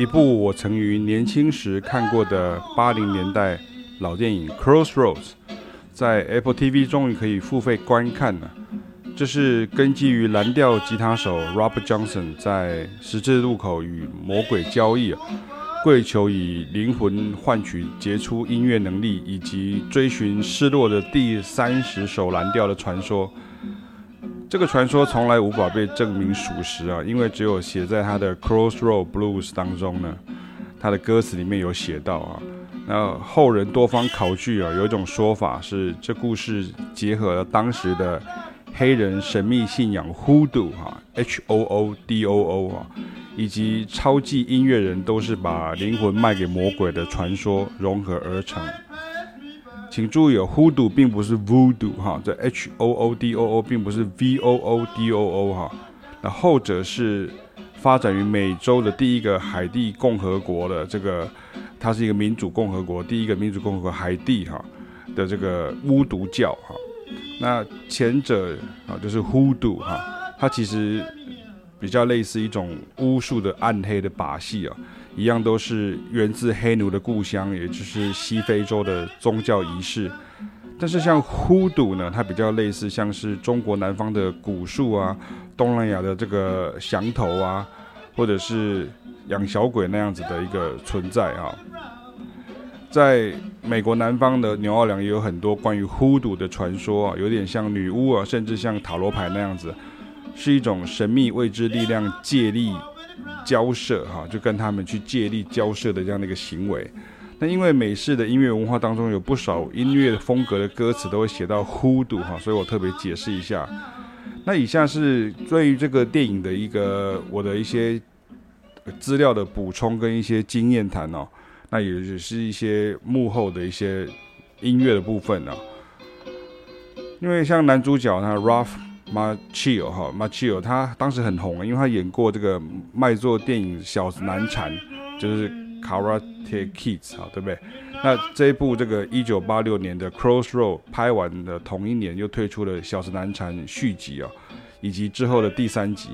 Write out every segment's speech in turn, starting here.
一部我曾于年轻时看过的八零年代老电影《Crossroads》，在 Apple TV 终于可以付费观看了。这是根基于蓝调吉他手 Robert Johnson 在十字路口与魔鬼交易，跪求以灵魂换取杰出音乐能力，以及追寻失落的第三十首蓝调的传说。这个传说从来无法被证明属实啊，因为只有写在他的《Crossroad Blues》当中呢，他的歌词里面有写到啊。那后人多方考据啊，有一种说法是，这故事结合了当时的黑人神秘信仰 Hoodoo 哈，H O O D O O 啊，以及超级音乐人都是把灵魂卖给魔鬼的传说融合而成。请注意哦，Hoodoo 并不是 Voodoo 哈，这 H O O D O O 并不是 V O O D O O 哈，那后者是发展于美洲的第一个海地共和国的这个，它是一个民主共和国，第一个民主共和国海地哈的这个巫毒教哈，那前者啊就是 Hoodoo 哈，它其实比较类似一种巫术的暗黑的把戏啊。一样都是源自黑奴的故乡，也就是西非洲的宗教仪式。但是像 Hoodoo 呢，它比较类似像是中国南方的蛊术啊，东南亚的这个降头啊，或者是养小鬼那样子的一个存在啊。在美国南方的纽奥良也有很多关于 Hoodoo 的传说啊，有点像女巫啊，甚至像塔罗牌那样子，是一种神秘未知力量借力。交涉哈，就跟他们去借力交涉的这样的一个行为。那因为美式的音乐文化当中有不少音乐风格的歌词都会写到 “who do” 哈，所以我特别解释一下。那以下是对于这个电影的一个我的一些资料的补充跟一些经验谈哦。那也是一些幕后的一些音乐的部分呢。因为像男主角呢 Ralph。Machio 哈，Machio 他当时很红，因为他演过这个卖座电影《小难缠》，就是《Karate Kids》哈，对不对？那这一部这个一九八六年的《Crossroad》拍完的同一年，又推出了《小子难缠》续集啊，以及之后的第三集。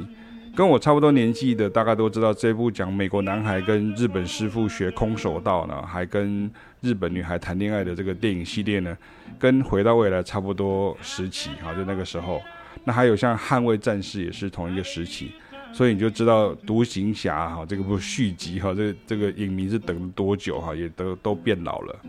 跟我差不多年纪的，大概都知道这部讲美国男孩跟日本师傅学空手道呢，还跟日本女孩谈恋爱的这个电影系列呢，跟《回到未来》差不多时期哈，就那个时候。那还有像《捍卫战士》也是同一个时期，所以你就知道《独行侠》哈这个部续集哈，这这个影迷是等了多久哈，也都都变老了。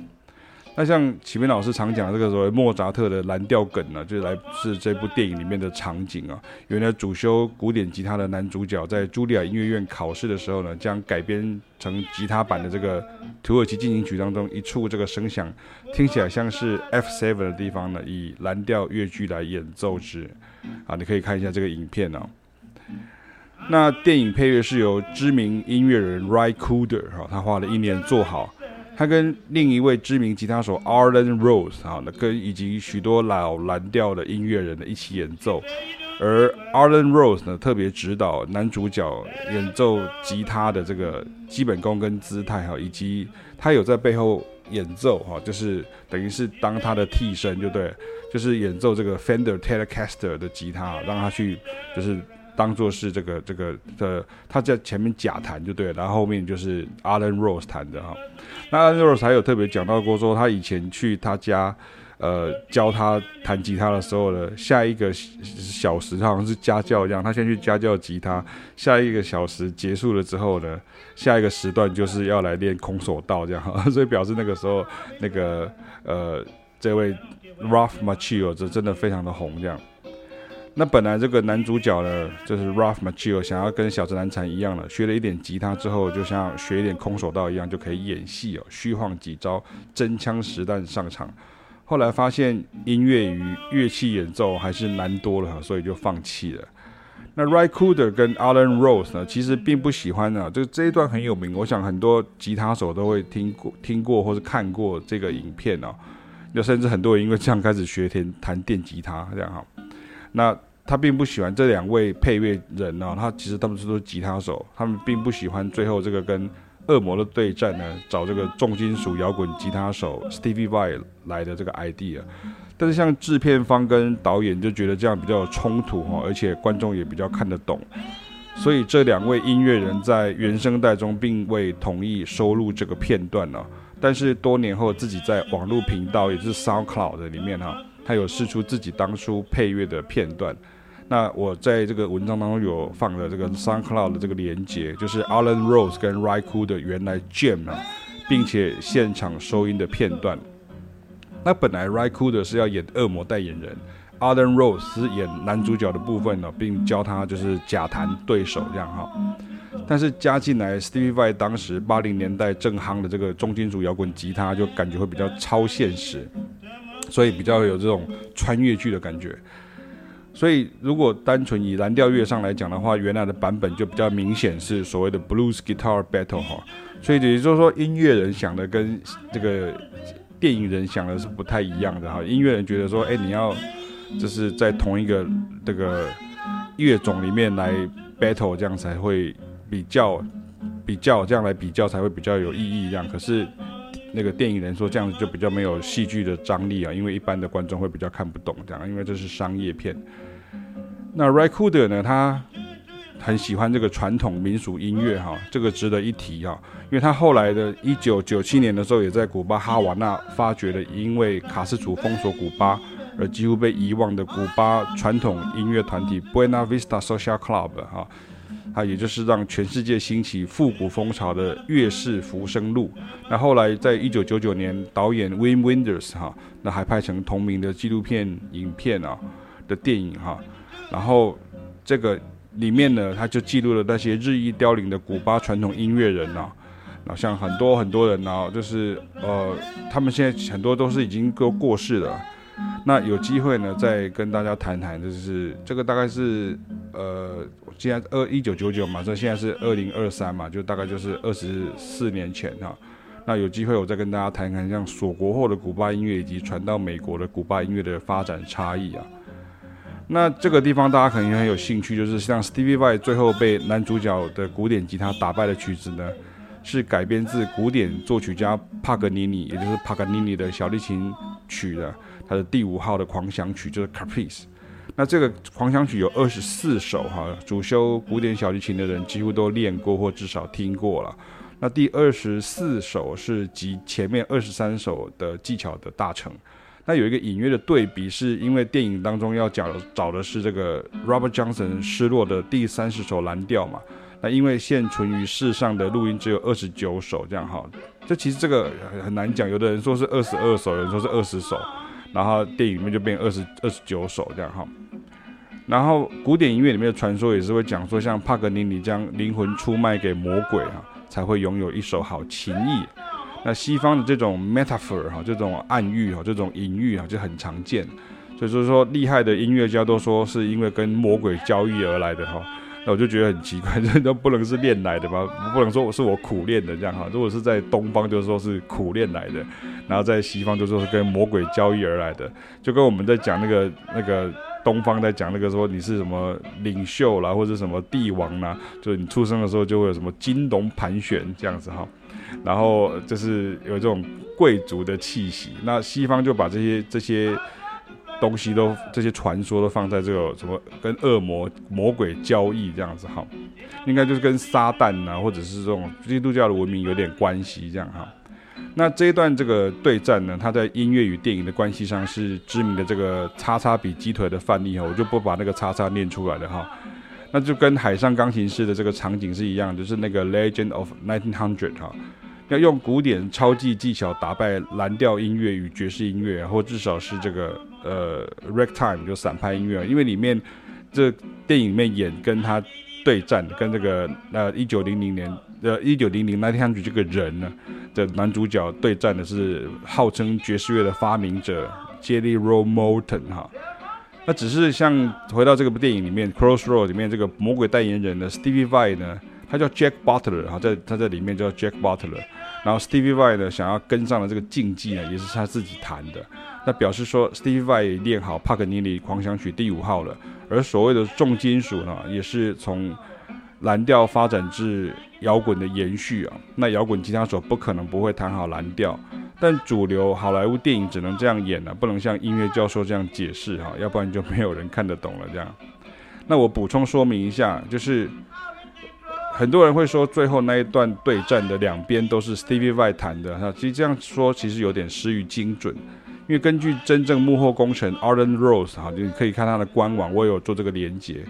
那像启明老师常讲的这个所谓莫扎特的蓝调梗呢，就来自这部电影里面的场景啊。原来主修古典吉他的男主角在茱莉亚音乐院考试的时候呢，将改编成吉他版的这个土耳其进行曲当中一处这个声响，听起来像是 F7 的地方呢，以蓝调乐句来演奏之。啊，你可以看一下这个影片哦。那电影配乐是由知名音乐人 Ry Cooder 哈，他花了一年做好。他跟另一位知名吉他手 Arlen Rose 啊，那跟以及许多老蓝调的音乐人呢一起演奏。而 Arlen Rose 呢特别指导男主角演奏吉他的这个基本功跟姿态哈，以及他有在背后演奏哈，就是等于是当他的替身就对。就是演奏这个 Fender Telecaster 的吉他，让他去就是当做是这个这个的，他在前面假弹就对了，然后后面就是 Alan Rose 弹的哈。那 Alan Rose 还有特别讲到过说，他以前去他家，呃，教他弹吉他的时候呢，下一个小时他好像是家教一样，他先去家教吉他，下一个小时结束了之后呢，下一个时段就是要来练空手道这样，所以表示那个时候那个呃这位。Ralph Macchio 这真的非常的红，这样。那本来这个男主角呢，就是 Ralph Macchio 想要跟小子难缠一样了，学了一点吉他之后，就像学一点空手道一样，就可以演戏哦，虚晃几招，真枪实弹上场。后来发现音乐与乐器演奏还是难多了，所以就放弃了。那 Ry Cooder 跟 Alan Rose 呢，其实并不喜欢啊，就这一段很有名，我想很多吉他手都会听过、听过或是看过这个影片哦。就甚至很多人因为这样开始学弹弹电吉他这样哈，那他并不喜欢这两位配乐人呢，他其实他们是都是吉他手，他们并不喜欢最后这个跟恶魔的对战呢，找这个重金属摇滚吉他手 Stevie Vai 来的这个 idea，但是像制片方跟导演就觉得这样比较有冲突哈，而且观众也比较看得懂，所以这两位音乐人在原声带中并未同意收录这个片段呢。但是多年后自己在网络频道，也就是 SoundCloud 里面哈，他有试出自己当初配乐的片段。那我在这个文章当中有放了这个 SoundCloud 的这个连接，就是 Alan Rose 跟 ryco 的原来 Jam 啊，并且现场收音的片段。那本来 ryco 的是要演恶魔代言人，Alan Rose 是演男主角的部分呢，并教他就是假弹对手这样哈。但是加进来 Stevie v i 当时八零年代正夯的这个重金属摇滚吉他，就感觉会比较超现实，所以比较有这种穿越剧的感觉。所以，如果单纯以蓝调乐上来讲的话，原来的版本就比较明显是所谓的 Blues Guitar Battle 哈。所以也就是说，音乐人想的跟这个电影人想的是不太一样的哈。音乐人觉得说，哎，你要就是在同一个这个乐种里面来 battle，这样才会比较比较这样来比较才会比较有意义这样。可是那个电影人说这样子就比较没有戏剧的张力啊，因为一般的观众会比较看不懂这样，因为这是商业片。那 Ry Cooder 呢？他很喜欢这个传统民俗音乐哈，这个值得一提哈，因为他后来的一九九七年的时候，也在古巴哈瓦那发掘了因为卡斯楚封锁古巴而几乎被遗忘的古巴传统音乐团体 Buena Vista Social Club 哈，他也就是让全世界兴起复古风潮的乐士浮生录。那后来在一九九九年，导演 Wim Wenders 哈，那还拍成同名的纪录片影片啊的电影哈。然后，这个里面呢，他就记录了那些日益凋零的古巴传统音乐人呐、啊，那像很多很多人呢、啊，就是呃，他们现在很多都是已经都过世了。那有机会呢，再跟大家谈谈，就是这个大概是呃，现在二一九九九嘛，这现在是二零二三嘛，就大概就是二十四年前哈、啊。那有机会我再跟大家谈谈，像锁国后的古巴音乐以及传到美国的古巴音乐的发展差异啊。那这个地方大家可能也很有兴趣，就是像 Stevie Vai 最后被男主角的古典吉他打败的曲子呢，是改编自古典作曲家帕格尼尼，也就是帕格尼尼的小提琴曲的，他的第五号的狂想曲就是 Caprice。那这个狂想曲有二十四首哈，主修古典小提琴的人几乎都练过或至少听过了。那第二十四首是集前面二十三首的技巧的大成。那有一个隐约的对比，是因为电影当中要讲找的是这个 Robert Johnson 失落的第三十首蓝调嘛。那因为现存于世上的录音只有二十九首，这样哈。这其实这个很难讲，有的人说是二十二首，有人说是二十首，然后电影里面就变二十二十九首这样哈。然后古典音乐里面的传说也是会讲说，像帕格尼尼将灵魂出卖给魔鬼哈，才会拥有一手好琴艺。那西方的这种 metaphor 哈，这种暗喻哈，这种隐喻哈，就很常见。所以就是说，厉害的音乐家都说是因为跟魔鬼交易而来的哈。那我就觉得很奇怪，这 都不能是练来的吧？不能说是我苦练的这样哈。如果是在东方，就是说是苦练来的；然后在西方，就说是跟魔鬼交易而来的。就跟我们在讲那个那个东方在讲那个说你是什么领袖啦，或者什么帝王啦，就是你出生的时候就会有什么金龙盘旋这样子哈。然后就是有这种贵族的气息，那西方就把这些这些东西都这些传说都放在这个什么跟恶魔魔鬼交易这样子哈，应该就是跟撒旦呐，或者是这种基督教的文明有点关系这样哈。那这一段这个对战呢，它在音乐与电影的关系上是知名的这个叉叉比鸡腿的范例哈，我就不把那个叉叉念出来了哈。那就跟海上钢琴师的这个场景是一样，就是那个 Legend of 1900哈，要用古典超技技巧打败蓝调音乐与爵士音乐，或至少是这个呃 Ragtime 就散拍音乐，因为里面这电影里面演跟他对战，跟这个呃一九零零年呃一九零零1900这个人呢的男主角对战的是号称爵士乐的发明者 Jelly Roll Morton 哈。那只是像回到这部电影里面，Crossroad 里面这个魔鬼代言人的 Stevie Vai 呢，他叫 Jack Butler 哈，在他在里面叫 Jack Butler，然后 Stevie Vai 呢想要跟上的这个竞技呢，也是他自己弹的，那表示说 Stevie Vai 练好帕格尼尼狂想曲第五号了，而所谓的重金属呢，也是从蓝调发展至摇滚的延续啊，那摇滚吉他手不可能不会弹好蓝调。但主流好莱坞电影只能这样演了，不能像音乐教授这样解释哈，要不然就没有人看得懂了这样。那我补充说明一下，就是很多人会说最后那一段对战的两边都是 Stevie Vai 弹的哈，其实这样说其实有点失于精准，因为根据真正幕后功臣 Arden Rose 哈，你可以看他的官网，我有做这个连接。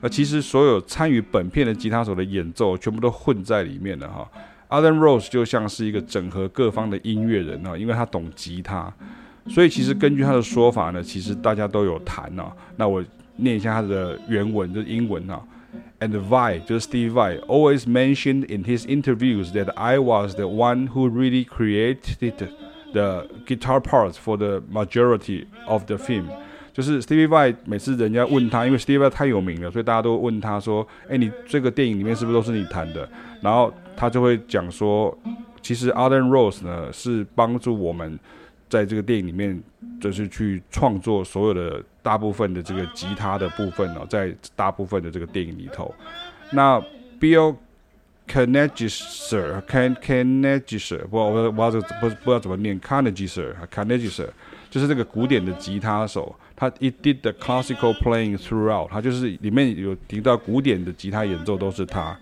那其实所有参与本片的吉他手的演奏全部都混在里面了哈。Arden Rose 就像是一个整合各方的音乐人哈，因为他懂吉他，所以其实根据他的说法呢，其实大家都有弹啊。那我。念一下他的原文，就是英文啊。And Vai 就是 Steve Vai always mentioned in his interviews that I was the one who really created the guitar parts for the majority of the film。就是 Steve Vai 每次人家问他，因为 Steve Vai 太有名了，所以大家都问他说：“哎，你这个电影里面是不是都是你弹的？”然后他就会讲说：“其实 Alden Rose 呢是帮助我们。” 在这个电影里面，就是去创作所有的大部分的这个吉他的部分哦，在大部分的这个电影里头，那 Bill Kanightley，Can Kanightley，不，我不知道不不知道怎么念，Kanightley，Kanightley，就是这个古典的吉他手，他 It did the classical playing throughout，他就是里面有提到古典的吉他演奏都是他，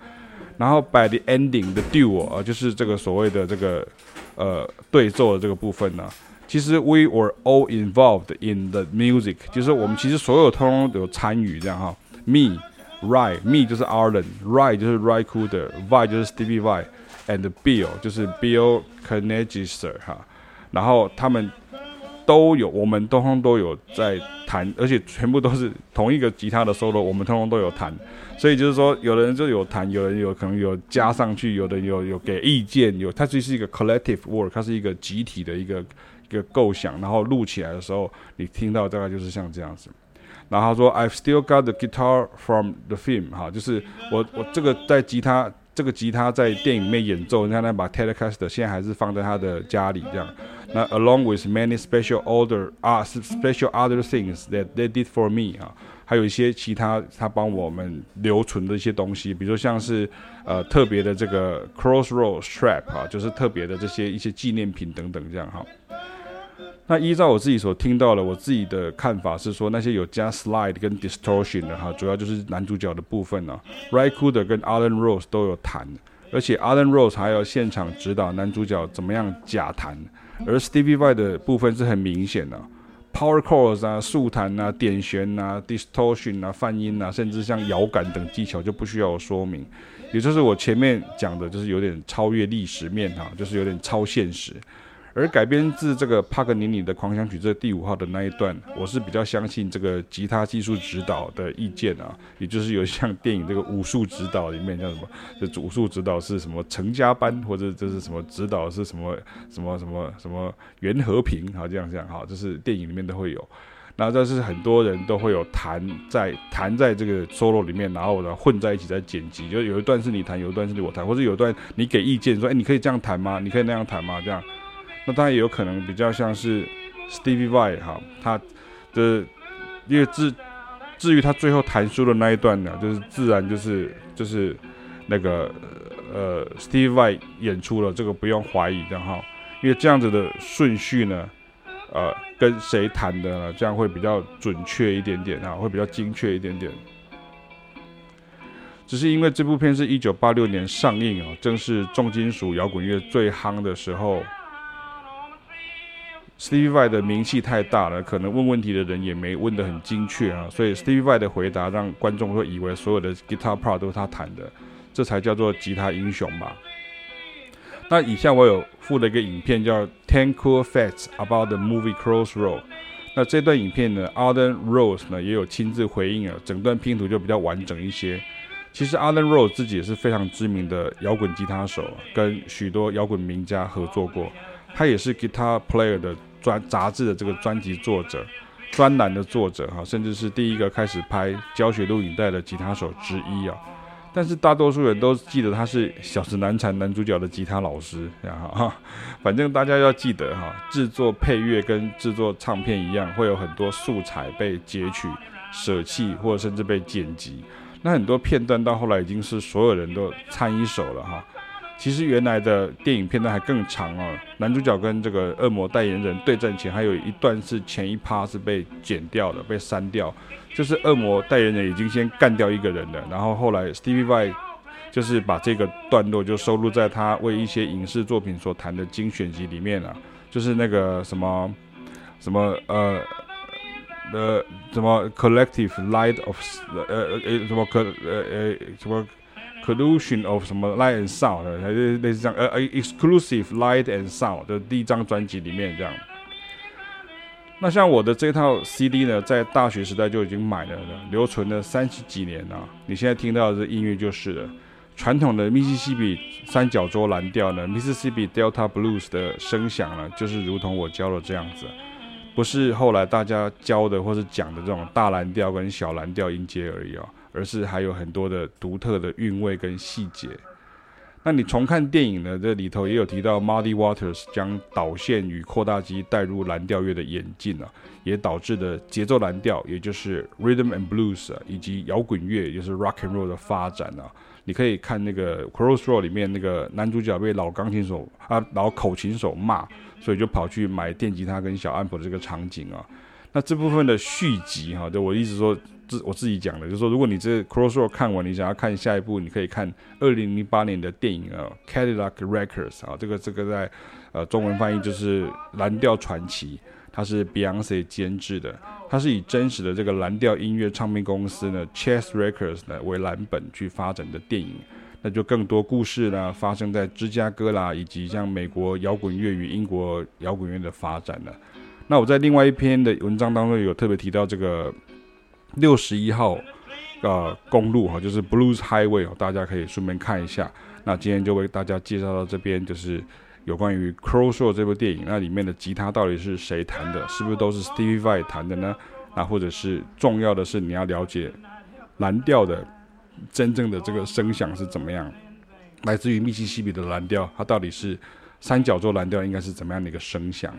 然后 By the ending the duo 啊，就是这个所谓的这个呃对奏的这个部分呢。其实 we were all involved in the music，就是我们其实所有通通有参与这样哈。Me, Ry, me 就是 Arlen，Ry 就是 Ry Cooder，Vai 就是 Stevie Vai，and Bill 就是 Bill Kanightley 哈。然后他们都有，我们通通都有在弹，而且全部都是同一个吉他的 solo，我们通通都有弹。所以就是说，有的人就有弹，有人有可能有加上去，有的有有给意见，有它其实是一个 collective work，它是一个集体的一个。一个构想，然后录起来的时候，你听到大概就是像这样子。然后他说：“I've still got the guitar from the film。”哈，就是我我这个在吉他这个吉他在电影里面演奏，你看那把 Telecaster 现在还是放在他的家里这样。那 along with many special order 啊，special other things that they did for me 啊，还有一些其他他帮我们留存的一些东西，比如说像是呃特别的这个 Crossroads strap 啊，就是特别的这些一些纪念品等等这样哈。那依照我自己所听到的，我自己的看法是说，那些有加 slide 跟 distortion 的哈，主要就是男主角的部分呢、Ry Cooder 跟 Alan Rose 都有弹，而且 Alan Rose 还要现场指导男主角怎么样假弹，而 Stevie V 的部分是很明显的、，power chords 啊、速弹啊、点弦啊、distortion 啊、泛音啊，甚至像摇杆等技巧就不需要我说明，也就是我前面讲的，就是有点超越历史面哈，就是有点超现实。而改编自这个帕格尼尼的狂想曲这第五号的那一段，我是比较相信这个吉他技术指导的意见啊，也就是有像电影这个武术指导里面叫什么，这武术指导是什么成家班，或者这是什么指导是什么什么什么什么袁和平啊，这样这样哈，这是电影里面都会有。那这是很多人都会有弹在弹在这个 solo 里面，然后呢混在一起在剪辑，就有一段是你弹，有一段是我弹，或者有一段你给意见说，哎，你可以这样弹吗？你可以那样弹吗？这样。那当然也有可能比较像是 Stevie Vai 哈，他的因为至至于他最后弹出的那一段呢，就是自然就是就是那个呃 Stevie Vai 演出了，这个不用怀疑的哈，因为这样子的顺序呢，呃，跟谁弹的呢，这样会比较准确一点点啊，会比较精确一点点。只是因为这部片是一九八六年上映啊，正是重金属摇滚乐最夯的时候。Steve Vai 的名气太大了，可能问问题的人也没问得很精确啊，所以 Steve Vai 的回答让观众会以为所有的 guitar part 都是他弹的，这才叫做吉他英雄吧。那以下我有附了一个影片叫《Ten Cool Facts About the Movie Crossroad》，那这段影片呢，Alden Rose 呢也有亲自回应啊，整段拼图就比较完整一些。其实 Alden Rose 自己也是非常知名的摇滚吉他手，跟许多摇滚名家合作过，他也是 Guitar Player 的。专杂志的这个专辑作者、专栏的作者哈，甚至是第一个开始拍教学录影带的吉他手之一啊。但是大多数人都记得他是《小时难缠》男主角的吉他老师，这样哈。反正大家要记得哈，制作配乐跟制作唱片一样，会有很多素材被截取、舍弃，或者甚至被剪辑。那很多片段到后来已经是所有人都参一手了哈。其实原来的电影片段还更长哦，男主角跟这个恶魔代言人对战前，还有一段是前一趴是被剪掉的，被删掉，就是恶魔代言人已经先干掉一个人了，然后后来 Stevie Vai 就是把这个段落就收录在他为一些影视作品所弹的精选集里面了，就是那个什么什么呃呃什么 Collective Light of 呃呃什么可呃呃什么。Collusion of 什么 Light and Sound 的，还是类似这样，呃呃，Exclusive Light and Sound 的第一张专辑里面这样。那像我的这套 CD 呢，在大学时代就已经买了的，留存了三十几年了。你现在听到的这音乐就是了，传统的密西西比三角洲蓝调呢，Mississippi Delta Blues 的声响呢，就是如同我教的这样子，不是后来大家教的或是讲的这种大蓝调跟小蓝调音阶而已哦。而是还有很多的独特的韵味跟细节。那你重看电影呢？这里头也有提到，Muddy Waters 将导线与扩大机带入蓝调乐的演进啊，也导致的节奏蓝调，也就是 Rhythm and Blues 啊，以及摇滚乐，也就是 Rock and Roll 的发展啊。你可以看那个 Crossroad 里面那个男主角被老钢琴手啊老口琴手骂，所以就跑去买电吉他跟小安普的这个场景啊。那这部分的续集哈，就我一直说。自我自己讲的，就是说，如果你这 Crossroad 看完，你想要看下一部，你可以看二零零八年的电影啊，《Cadillac Records》啊，这个这个在呃中文翻译就是《蓝调传奇》，它是 Beyonce 监制的，它是以真实的这个蓝调音乐唱片公司呢 Chess Records 呢为蓝本去发展的电影，那就更多故事呢发生在芝加哥啦，以及像美国摇滚乐与英国摇滚乐的发展了。那我在另外一篇的文章当中有特别提到这个。六十一号，呃，公路哈，就是 Blues Highway 大家可以顺便看一下。那今天就为大家介绍到这边，就是有关于 Crossroad 这部电影，那里面的吉他到底是谁弹的？是不是都是 Stevie Vai 弹的呢？那或者是重要的是你要了解蓝调的真正的这个声响是怎么样？来自于密西西比的蓝调，它到底是三角洲蓝调应该是怎么样的一个声响？